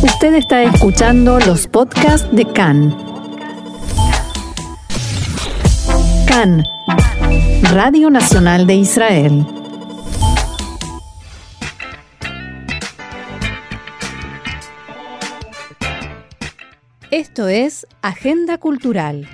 Usted está escuchando los podcasts de CAN. CAN, Radio Nacional de Israel. Esto es Agenda Cultural.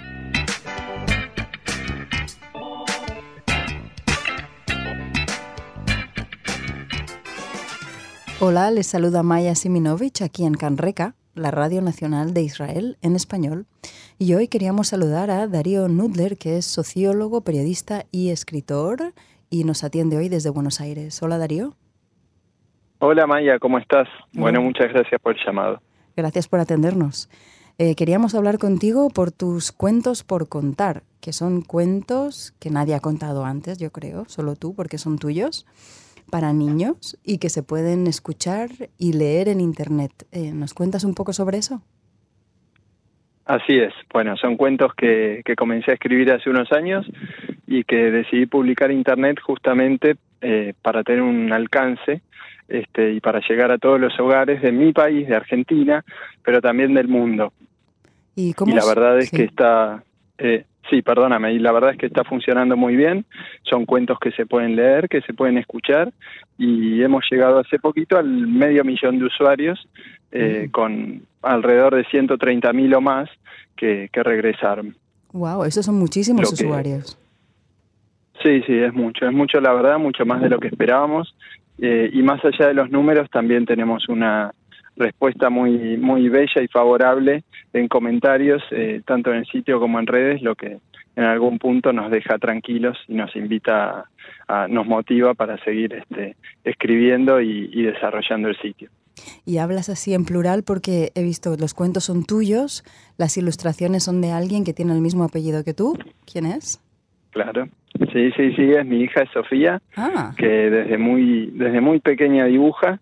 Hola, les saluda Maya Siminovich aquí en Canreca, la Radio Nacional de Israel en español. Y hoy queríamos saludar a Darío Nudler, que es sociólogo, periodista y escritor, y nos atiende hoy desde Buenos Aires. Hola, Darío. Hola, Maya, ¿cómo estás? Bueno, muchas gracias por el llamado. Gracias por atendernos. Eh, queríamos hablar contigo por tus cuentos por contar, que son cuentos que nadie ha contado antes, yo creo, solo tú, porque son tuyos para niños y que se pueden escuchar y leer en Internet. Eh, ¿Nos cuentas un poco sobre eso? Así es. Bueno, son cuentos que, que, comencé a escribir hace unos años y que decidí publicar en Internet justamente eh, para tener un alcance este, y para llegar a todos los hogares de mi país, de Argentina, pero también del mundo. Y, cómo la verdad es que está... Eh, Sí, perdóname, y la verdad es que está funcionando muy bien. Son cuentos que se pueden leer, que se pueden escuchar, y hemos llegado hace poquito al medio millón de usuarios, eh, con alrededor de 130 mil o más que, que, regresaron. Wow, esos son muchísimos usuarios. Sí, sí, es mucho, es mucho la verdad, mucho más de lo que esperábamos. Eh, y más allá de los números, también tenemos una respuesta muy muy bella y favorable en comentarios, eh, tanto en el sitio como en redes, lo que en algún punto nos deja tranquilos y nos invita, a, nos motiva para seguir este, escribiendo y, y desarrollando el sitio. Y hablas así en plural porque he visto los cuentos son tuyos, las ilustraciones son de alguien que tiene el mismo apellido que tú. ¿Quién es? Claro. Sí, sí, sí, es mi hija Sofía, ah. que desde muy desde muy pequeña dibuja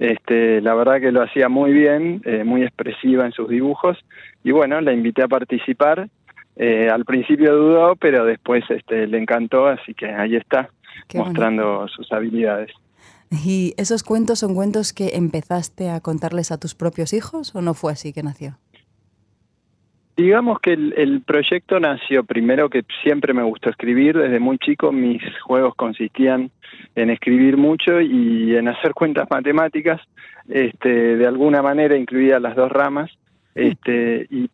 este, la verdad que lo hacía muy bien, eh, muy expresiva en sus dibujos y bueno, la invité a participar. Eh, al principio dudó, pero después este, le encantó, así que ahí está, mostrando sus habilidades. ¿Y esos cuentos son cuentos que empezaste a contarles a tus propios hijos o no fue así que nació? Digamos que el, proyecto nació primero que siempre me gustó escribir, desde muy chico mis juegos consistían en escribir mucho y en hacer cuentas matemáticas, este, de alguna manera incluía las dos ramas, este, y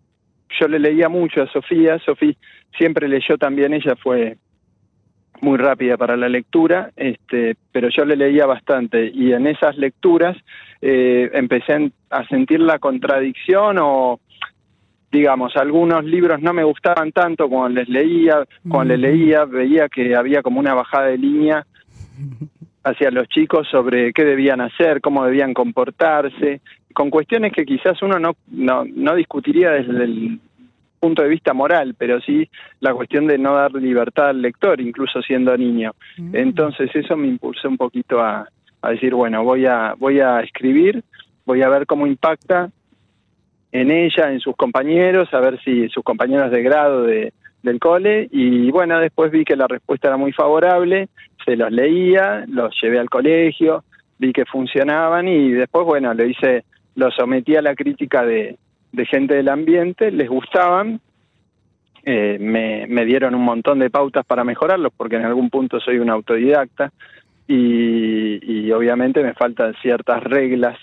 yo le leía mucho a Sofía, Sofía siempre leyó también, ella fue muy rápida para la lectura, este, pero yo le leía bastante y en esas lecturas eh, empecé a sentir la contradicción o digamos, algunos libros no me gustaban tanto cuando les leía, cuando les leía veía que había como una bajada de línea hacia los chicos sobre qué debían hacer, cómo debían comportarse, con cuestiones que quizás uno no, no, no discutiría desde el punto de vista moral, pero sí la cuestión de no dar libertad al lector, incluso siendo niño. Mm. Entonces eso me impulsó un poquito a, a decir, bueno, voy a, voy a escribir, voy a ver cómo impacta en ella, en sus compañeros, a ver si sus compañeros de grado de, del cole. Y bueno, después vi que la respuesta era muy favorable, se los leía, los llevé al colegio, vi que funcionaban y después bueno, le hice, lo sometí a la crítica de, de gente del ambiente, les gustaban, eh, me, me dieron un montón de pautas para mejorarlos porque en algún punto soy un autodidacta y, y obviamente me faltan ciertas reglas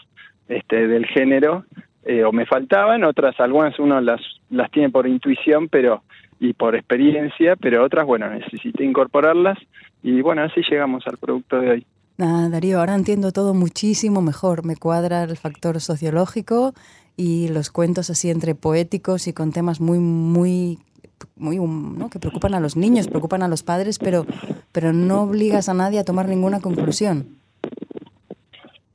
este, del género eh, o me faltaban, otras, algunas uno las, las tiene por intuición pero y por experiencia, pero otras, bueno, necesité incorporarlas y bueno, así llegamos al producto de hoy. Ah, Darío, ahora entiendo todo muchísimo mejor. Me cuadra el factor sociológico y los cuentos así entre poéticos y con temas muy, muy, muy, ¿no? que preocupan a los niños, preocupan a los padres, pero, pero no obligas a nadie a tomar ninguna conclusión.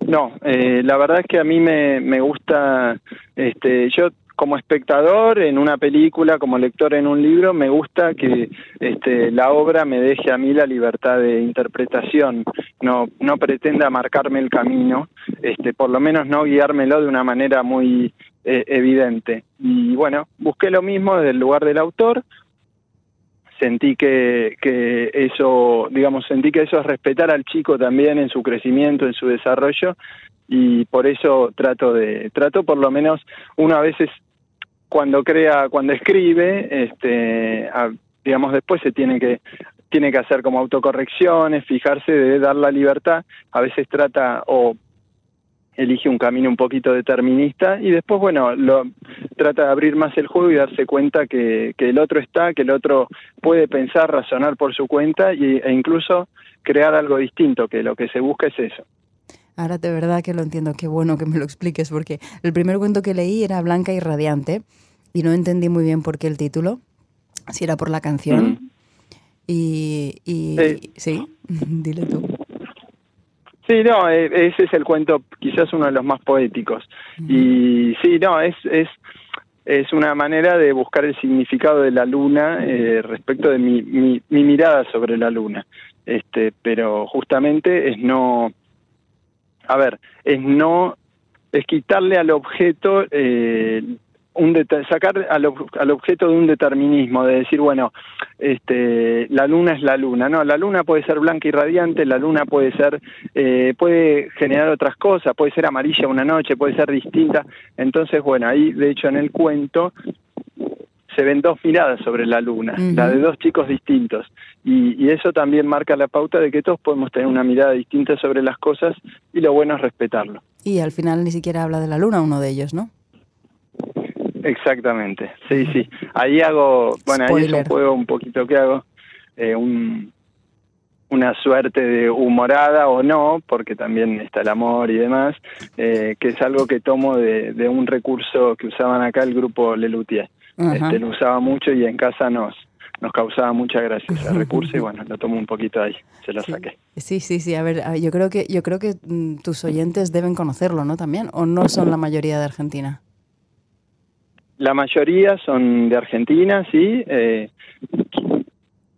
No, eh, la verdad es que a mí me, me gusta, este, yo como espectador en una película, como lector en un libro, me gusta que este, la obra me deje a mí la libertad de interpretación, no, no pretenda marcarme el camino, este, por lo menos no guiármelo de una manera muy eh, evidente. Y bueno, busqué lo mismo desde el lugar del autor, sentí que, que eso, digamos, sentí que eso es respetar al chico también en su crecimiento, en su desarrollo, y por eso trato de trato por lo menos una veces cuando crea cuando escribe este digamos después se tiene que tiene que hacer como autocorrecciones fijarse de dar la libertad. A veces trata o elige un camino un poquito determinista y después, bueno, lo, trata de abrir más el juego y darse cuenta que, que el otro está, que el otro puede pensar, razonar por su cuenta y, e incluso crear algo distinto, que lo que se busca es eso. Ahora de verdad que lo entiendo, qué bueno que me lo expliques, porque el primer cuento que leí era Blanca y Radiante y no entendí muy bien por qué el título, si era por la canción. Y, y sí, dile tú. Sí, no, e, ese es el cuento, quizás uno de los más poéticos. Y sí, no, es, es, es una manera de buscar el significado de la luna eh, respecto de mi, mi, mi, mirada sobre la luna. Este, pero justamente es no, a ver, es no, es quitarle al objeto eh, un sacar al, al, objeto de un determinismo, de decir, bueno, este, la luna es la luna, no, la luna puede ser blanca y radiante, la luna puede ser, eh, puede generar otras cosas, puede ser amarilla una noche, puede ser distinta, entonces, bueno, ahí, de hecho, en el cuento se ven dos miradas sobre la luna, la de dos chicos distintos, y, y eso también marca la pauta de que todos podemos tener una mirada distinta sobre las cosas y lo bueno es respetarlo. Y al final ni siquiera habla de la luna uno de ellos, ¿no? Exactamente, sí, sí. Ahí hago, bueno, ahí es un juego un poquito que hago, eh, un, una suerte de humorada o no, porque también está el amor y demás, eh, que es algo que tomo de, de, un recurso que usaban acá el grupo Lelutier. Este, lo usaba mucho y en casa nos, nos causaba mucha gracia ese recurso y bueno, lo tomo un poquito ahí, se lo saqué. Sí, sí, sí, a ver, yo creo que yo creo que mm, tus oyentes deben conocerlo, ¿no? También o no son la mayoría de Argentina. La mayoría son de Argentina, sí. Eh,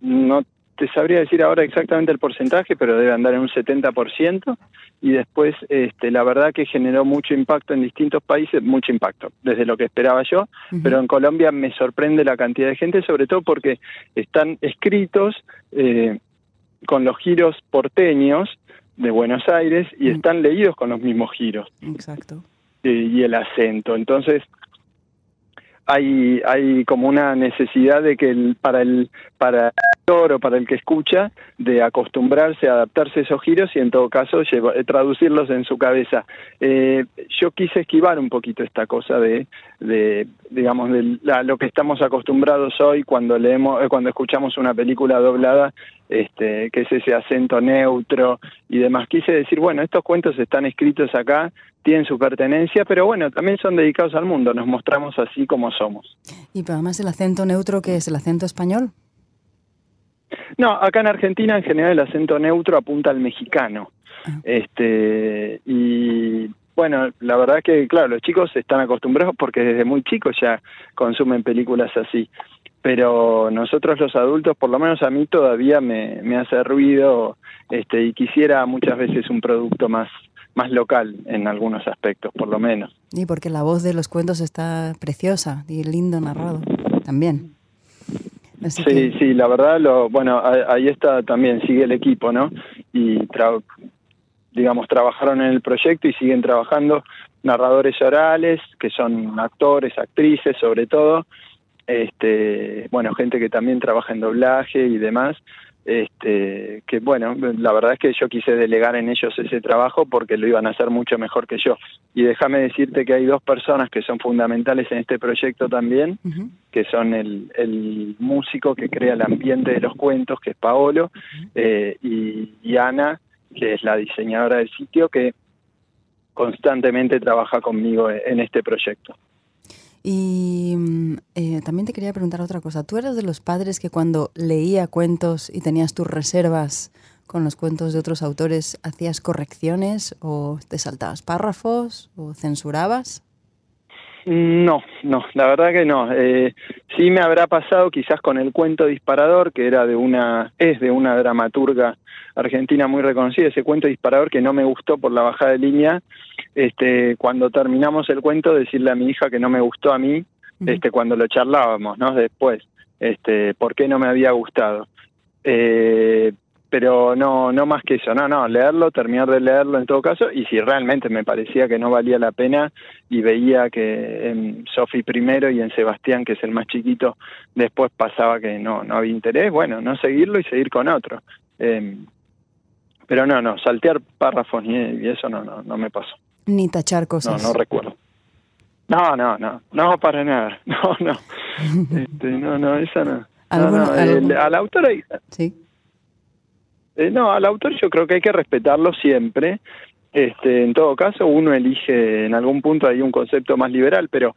no te sabría decir ahora exactamente el porcentaje, pero debe andar en un 70%. Y después, este, la verdad que generó mucho impacto en distintos países, mucho impacto, desde lo que esperaba yo. Pero en Colombia me sorprende la cantidad de gente, sobre todo porque están escritos eh, con los giros porteños de Buenos Aires y están leídos con los mismos giros. Exacto. y el acento. Entonces, hay, hay como una necesidad de que el, para el para o para el que escucha de acostumbrarse a adaptarse a esos giros y en todo caso eh, traducirlos en su cabeza. Eh, yo quise esquivar un poquito esta cosa de, digamos, de lo que estamos acostumbrados hoy cuando leemos, eh, cuando escuchamos una película doblada, este, que es ese acento neutro y demás. Quise decir, bueno, estos cuentos están escritos acá tienen su pertenencia, pero bueno, también son dedicados al mundo, nos mostramos así como somos. ¿Y además el acento neutro que es el acento español? No, acá en Argentina en general el acento neutro apunta al mexicano. Ah. Este, y bueno, la verdad que, claro, los chicos están acostumbrados porque desde muy chicos ya consumen películas así. Pero nosotros los adultos, por lo menos a mí todavía me, me hace ruido este, y quisiera muchas veces un producto más más local en algunos aspectos, por lo menos. Y porque la voz de los cuentos está preciosa y lindo narrado también. Sí, sí, la verdad, lo, bueno, ahí está también, sigue el equipo, ¿no? Y, digamos, trabajaron en el proyecto y siguen trabajando narradores orales, que son actores, actrices, sobre todo, este, bueno, gente que también trabaja en doblaje y demás, este, que bueno, la verdad es que yo quise delegar en ellos ese trabajo porque lo iban a hacer mucho mejor que yo. Y déjame decirte que hay dos personas que son fundamentales en este proyecto también, que son el, el, músico que crea el ambiente de los cuentos, que es Paolo, eh, y, y Ana, que es la diseñadora del sitio, que constantemente trabaja conmigo en este proyecto. Y mm, eh, también te quería preguntar otra cosa. ¿Tú eras de los padres que cuando leía cuentos y tenías tus reservas con los cuentos de otros autores, hacías correcciones o te saltabas párrafos o censurabas? No, no, la verdad que no. Eh, sí me habrá pasado quizás con el cuento disparador, que era de una, es de una dramaturga argentina muy reconocida, ese cuento disparador que no me gustó por la bajada de línea. Este, cuando terminamos el cuento, decirle a mi hija que no me gustó a mí, este, cuando lo charlábamos, ¿no? Después, este, por qué no me había gustado. Eh, pero no, no más que eso, no, no, leerlo, terminar de leerlo en todo caso, y si realmente me parecía que no valía la pena y veía que en Sofi primero y en Sebastián, que es el más chiquito, después pasaba que no, no había interés, bueno, no seguirlo y seguir con otro. Eh, pero no, no, saltear párrafos y eso no, no, no me pasó. Ni tachar cosas. No, no recuerdo. No, no, no, no para nada. No, no. Este, no, no, esa no. no, no. El, al autor hay, Sí. Eh, no, al autor yo creo que hay que respetarlo siempre. Este, en todo caso, uno elige en algún punto hay un concepto más liberal, pero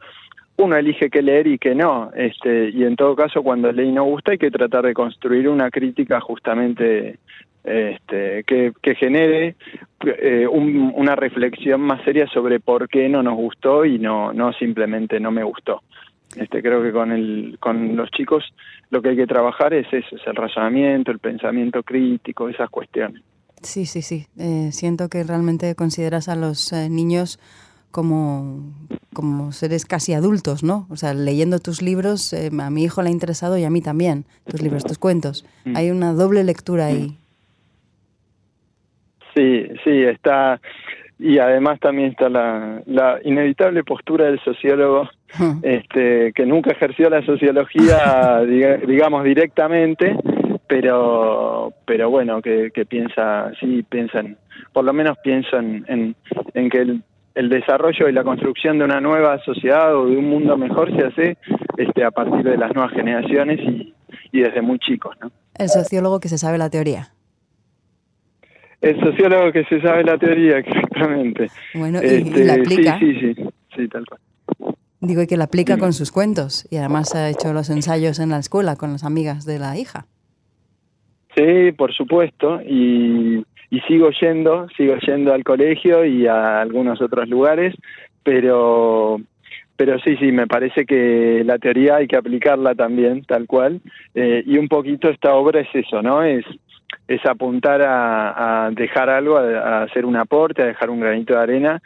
uno elige qué leer y qué no. Este, y en todo caso, cuando leí no gusta, hay que tratar de construir una crítica justamente este, que, que genere eh, un, una reflexión más seria sobre por qué no nos gustó y no, no simplemente no me gustó. Este, creo que con, el, con los chicos lo que hay que trabajar es eso, es el razonamiento, el pensamiento crítico, esas cuestiones. Sí, sí, sí. Eh, siento que realmente consideras a los eh, niños como, como seres casi adultos, ¿no? O sea, leyendo tus libros, eh, a mi hijo le ha interesado y a mí también, tus libros, tus cuentos. Mm. Hay una doble lectura ahí. Sí, sí, está. Y además también está la, la inevitable postura del sociólogo, este, que nunca ejerció la sociología, diga, digamos, directamente, pero, pero bueno, que, que piensa, sí, piensan, por lo menos pienso en, en, en que el, el desarrollo y la construcción de una nueva sociedad o de un mundo mejor se hace este, a partir de las nuevas generaciones y, y desde muy chicos, ¿no? El sociólogo que se sabe la teoría. El sociólogo que se sabe la teoría, exactamente. Bueno, y, este, y la aplica. Sí, sí, sí, sí, tal cual. Digo y que la aplica con sus cuentos y además ha hecho los ensayos en la escuela con las amigas de la hija. Sí, por supuesto, y, y sigo yendo, sigo yendo al colegio y a algunos otros lugares, pero pero sí, sí, me parece que la teoría hay que aplicarla también, tal cual, eh, y un poquito esta obra es eso, ¿no? Es, es apuntar a, a dejar algo, a, a, hacer un aporte, a dejar un granito de arena,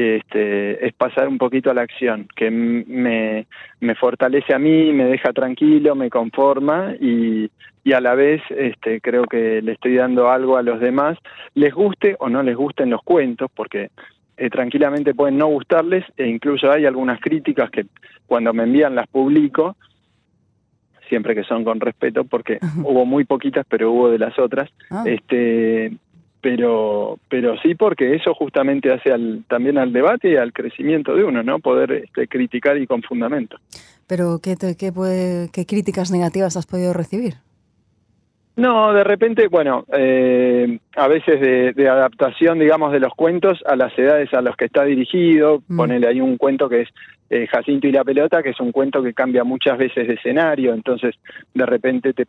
este, es pasar un poquito a la acción, que me, me fortalece a mí, me deja tranquilo, me conforma y, y a la vez este, creo que le estoy dando algo a los demás, les guste o no les gusten los cuentos, porque eh, tranquilamente pueden no gustarles e incluso hay algunas críticas que cuando me envían las publico, siempre que son con respeto, porque hubo muy poquitas, pero hubo de las otras. Ah. Este, pero pero sí porque eso justamente hace al, también al debate y al crecimiento de uno, ¿no? Poder este, criticar y con fundamento. Pero ¿qué, te, qué, puede, qué críticas negativas has podido recibir? No, de repente, bueno, eh, a veces de, de, adaptación, digamos, de los cuentos a las edades a las que está dirigido. Mm. Ponele ahí un cuento que es eh, Jacinto y la pelota, que es un cuento que cambia muchas veces de escenario, entonces de repente te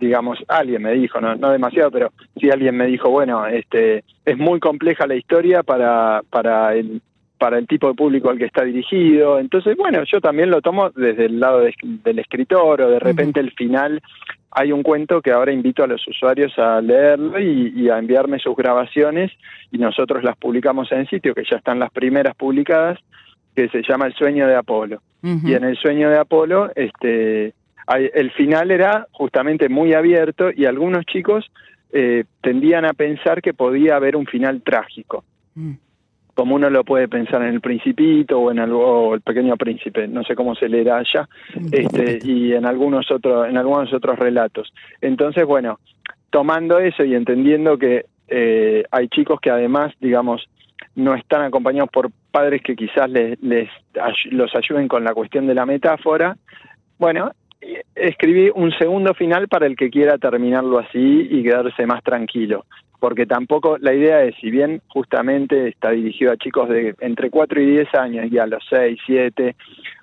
digamos, alguien me dijo, no, no demasiado, pero sí alguien me dijo, bueno, este, es muy compleja la historia para, para el para el tipo de público al que está dirigido. Entonces, bueno, yo también lo tomo desde el lado de, del escritor o de repente uh -huh. el final hay un cuento que ahora invito a los usuarios a leerlo y, y, a enviarme sus grabaciones y nosotros las publicamos en el sitio, que ya están las primeras publicadas, que se llama El sueño de Apolo. Uh -huh. Y en El sueño de Apolo, este, el final era justamente muy abierto y algunos chicos eh, tendían a pensar que podía haber un final trágico. -huh como uno lo puede pensar en el Principito o en el, o el Pequeño Príncipe, no sé cómo se leerá allá, este, y en algunos otros, en algunos otros relatos. Entonces, bueno, tomando eso y entendiendo que eh, hay chicos que además, digamos, no están acompañados por padres que quizás les, les los ayuden con la cuestión de la metáfora, bueno, escribí un segundo final para el que quiera terminarlo así y quedarse más tranquilo porque tampoco la idea es, si bien justamente está dirigido a chicos de entre 4 y 10 años y a los 6, 7,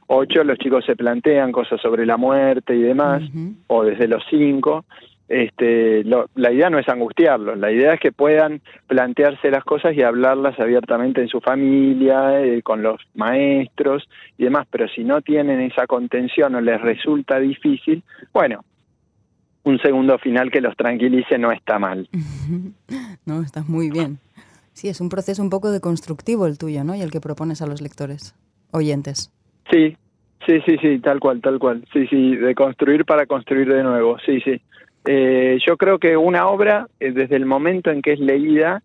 8 los chicos se plantean cosas sobre la muerte y demás, uh -huh. o desde los 5, este, lo, la idea no es angustiarlos, la idea es que puedan plantearse las cosas y hablarlas abiertamente en su familia, eh, con los maestros y demás, pero si no tienen esa contención o les resulta difícil, bueno, un segundo final que los tranquilice no está mal. No, está muy bien. Sí, es un proceso un poco deconstructivo el tuyo, ¿no? Y el que propones a los lectores, oyentes. Sí, sí, sí, sí, tal cual, tal cual. Sí, sí, de construir para construir de nuevo, sí, sí. Eh, yo creo que una obra, eh, desde el momento en que es leída,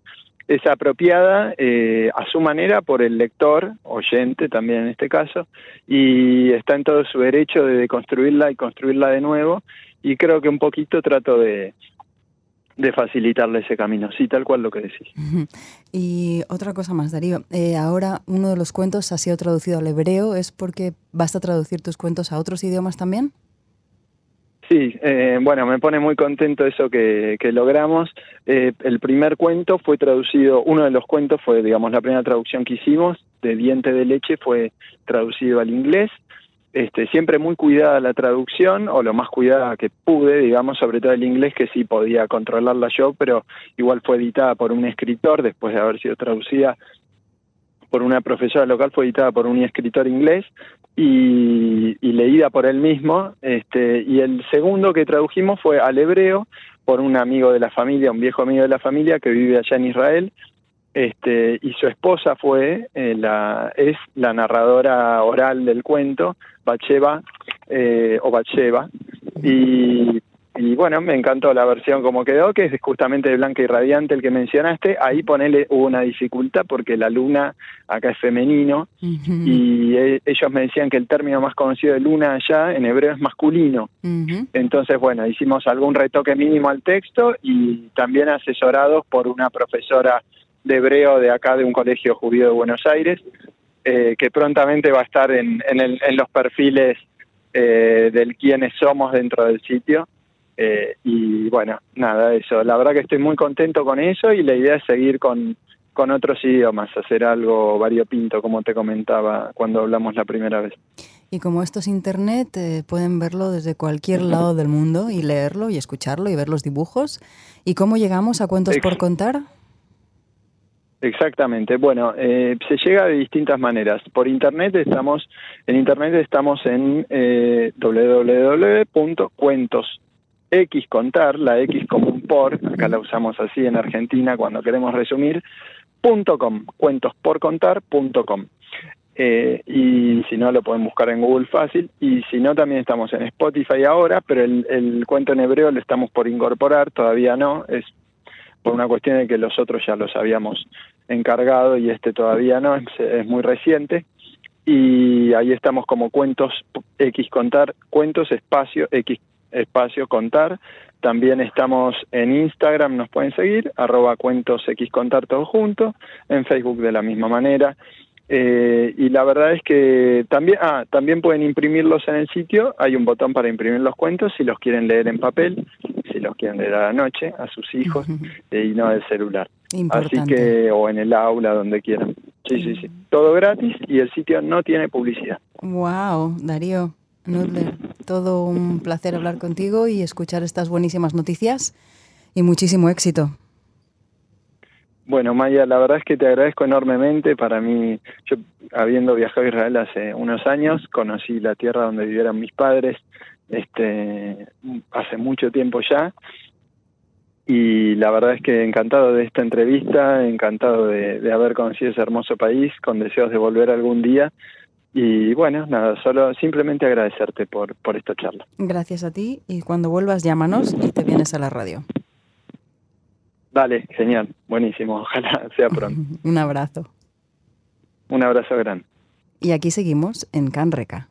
es apropiada eh, a su manera por el lector, oyente también en este caso, y está en todo su derecho de construirla y construirla de nuevo, y creo que un poquito trato de, facilitarle ese camino, sí, tal cual lo que decís. Y otra cosa más, Darío, eh, ahora uno de los cuentos ha sido traducido al hebreo, ¿es porque vas a traducir tus cuentos a otros idiomas también? Sí, eh, bueno, me pone muy contento eso que, logramos. Eh, el primer cuento fue traducido, uno de los cuentos fue, digamos, la primera traducción que hicimos, de Diente de Leche, fue traducido al inglés. Este, siempre muy cuidada la traducción, o lo más cuidada que pude, digamos, sobre todo el inglés, que sí podía controlarla yo, pero igual fue editada por un escritor, después de haber sido traducida por una profesora local, fue editada por un escritor inglés y, leída por él mismo. Este, y el segundo que tradujimos fue al hebreo por un amigo de la familia, un viejo amigo de la familia que vive allá en Israel. Este, y su esposa fue eh, la es la narradora oral del cuento Bacheva eh, o Bacheva y y bueno, me encantó la versión como quedó, que es justamente de Blanca y Radiante el que mencionaste. Ahí ponele, hubo una dificultad porque la luna acá es femenino y e, ellos me decían que el término más conocido de luna allá en hebreo es masculino. Entonces, bueno, hicimos algún retoque mínimo al texto y también asesorados por una profesora de hebreo de acá de un colegio judío de Buenos Aires, eh, que prontamente va a estar en, en, los perfiles eh, del quiénes somos dentro del sitio. Eh, y bueno, nada, eso. La verdad que estoy muy contento con eso y la idea es seguir con, con otros idiomas, hacer algo variopinto, como te comentaba cuando hablamos la primera vez. Y como esto es internet, eh, pueden verlo desde cualquier lado del mundo y leerlo y escucharlo y ver los dibujos. ¿Y cómo llegamos a Cuentos por Contar? Exactamente. Bueno, eh, se llega de distintas maneras. Por internet estamos en internet estamos en eh, www.cuentos X contar, la X como un por, acá la usamos así en Argentina cuando queremos resumir, punto com, cuentosporcontar.com. Eh, y si no lo pueden buscar en Google fácil y si no también estamos en Spotify ahora pero el, cuento en hebreo lo estamos por incorporar todavía no es por una cuestión de que los otros ya los habíamos encargado y este todavía no es, es muy reciente y ahí estamos como cuentos X contar cuentos espacio X espacio contar. También estamos en Instagram, nos pueden seguir, arroba cuentos X contar todo junto, en Facebook de la misma manera. Eh, y la verdad es que también, ah, también pueden imprimirlos en el sitio, hay un botón para imprimir los cuentos si los quieren leer en papel, si los quieren leer a la noche, a sus hijos, y no del celular. Así que, o en el aula, donde quieran. Sí, sí, sí. Todo gratis y el sitio no tiene publicidad. Wow, Darío. Nudler, todo un placer hablar contigo y escuchar estas buenísimas noticias y muchísimo éxito. Bueno, Maya, la verdad es que te agradezco enormemente. Para mí, yo habiendo viajado a Israel hace unos años, conocí la tierra donde vivieron mis padres este, hace mucho tiempo ya. Y la verdad es que encantado de esta entrevista, encantado de, de haber conocido ese hermoso país, con deseos de volver algún día y bueno, nada, solo simplemente agradecerte por, por esta charla. Gracias a ti y cuando vuelvas llámanos y te vienes a la radio. Vale, genial, buenísimo, ojalá sea pronto. Un abrazo. Un abrazo grande. Y aquí seguimos en Canreca.